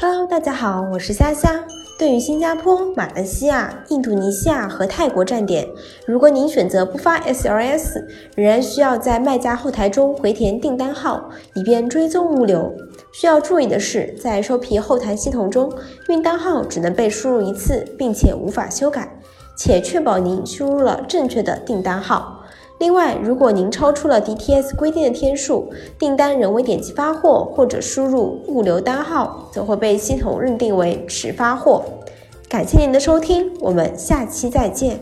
Hello，大家好，我是虾虾。对于新加坡、马来西亚、印度尼西亚和泰国站点，如果您选择不发 SLS，仍然需要在卖家后台中回填订单号，以便追踪物流。需要注意的是，在收皮后台系统中，运单号只能被输入一次，并且无法修改，且确保您输入了正确的订单号。另外，如果您超出了 DTS 规定的天数，订单仍未点击发货或者输入物流单号，则会被系统认定为迟发货。感谢您的收听，我们下期再见。